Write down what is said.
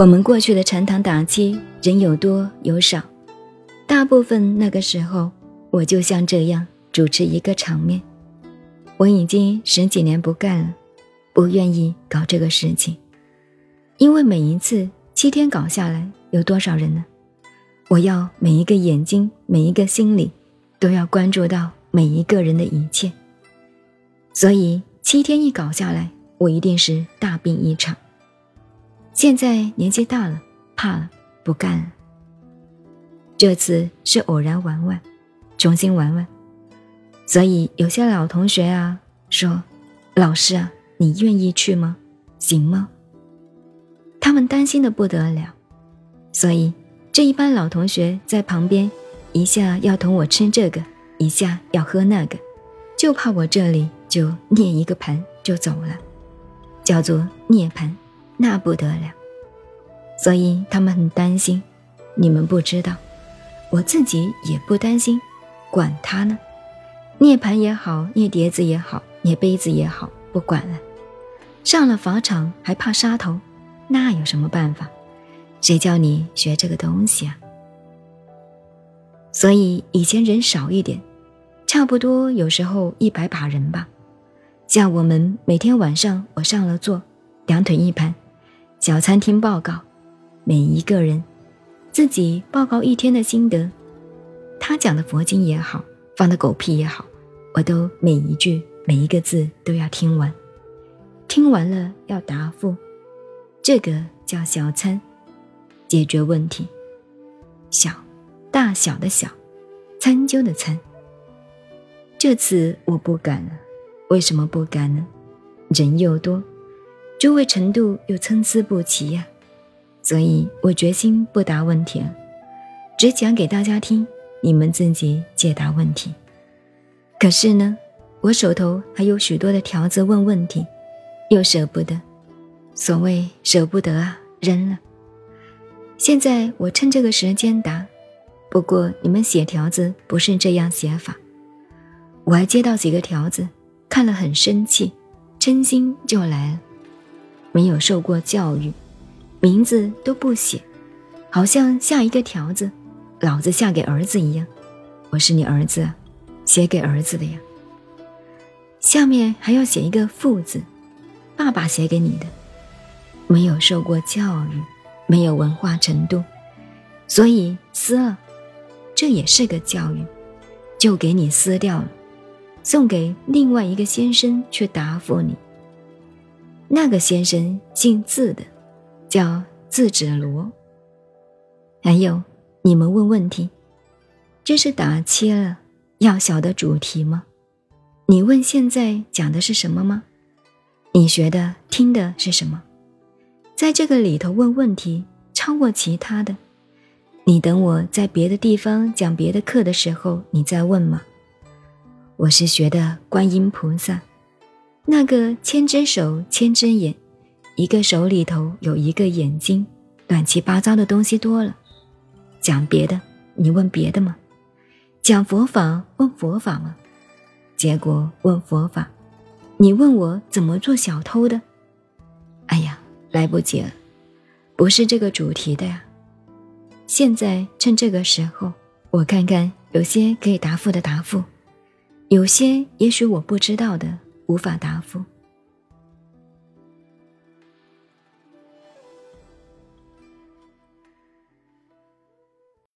我们过去的禅堂打七，人有多有少，大部分那个时候，我就像这样主持一个场面。我已经十几年不干了，不愿意搞这个事情，因为每一次七天搞下来，有多少人呢？我要每一个眼睛，每一个心里，都要关注到每一个人的一切。所以七天一搞下来，我一定是大病一场。现在年纪大了，怕了，不干了。这次是偶然玩玩，重新玩玩。所以有些老同学啊说：“老师啊，你愿意去吗？行吗？”他们担心的不得了，所以。这一班老同学在旁边，一下要同我吃这个，一下要喝那个，就怕我这里就捏一个盘就走了，叫做涅盘，那不得了。所以他们很担心。你们不知道，我自己也不担心，管他呢。涅盘也好，捏碟子也好，捏杯子也好，不管了。上了法场还怕杀头，那有什么办法？谁叫你学这个东西啊？所以以前人少一点，差不多有时候一百把人吧。像我们每天晚上我上了座，两腿一盘，小餐厅报告，每一个人自己报告一天的心得。他讲的佛经也好，放的狗屁也好，我都每一句每一个字都要听完。听完了要答复，这个叫小餐。解决问题，小，大小的小，参究的参。这次我不敢了，为什么不敢呢？人又多，诸位程度又参差不齐呀，所以我决心不答问题了，只讲给大家听，你们自己解答问题。可是呢，我手头还有许多的条子问问题，又舍不得，所谓舍不得啊，扔了。现在我趁这个时间答，不过你们写条子不是这样写法。我还接到几个条子，看了很生气，真心就来了。没有受过教育，名字都不写，好像下一个条子，老子下给儿子一样。我是你儿子，写给儿子的呀。下面还要写一个父字，爸爸写给你的，没有受过教育。没有文化程度，所以撕了，这也是个教育，就给你撕掉了，送给另外一个先生去答复你。那个先生姓字的，叫字子罗。还有你们问问题，这是打切了，要晓得主题吗？你问现在讲的是什么吗？你学的听的是什么？在这个里头问问题，超过其他的，你等我在别的地方讲别的课的时候，你再问吗？我是学的观音菩萨，那个千只手千只眼，一个手里头有一个眼睛，乱七八糟的东西多了。讲别的，你问别的吗？讲佛法问佛法吗？结果问佛法，你问我怎么做小偷的？哎呀！来不及了，不是这个主题的呀。现在趁这个时候，我看看有些可以答复的答复，有些也许我不知道的无法答复。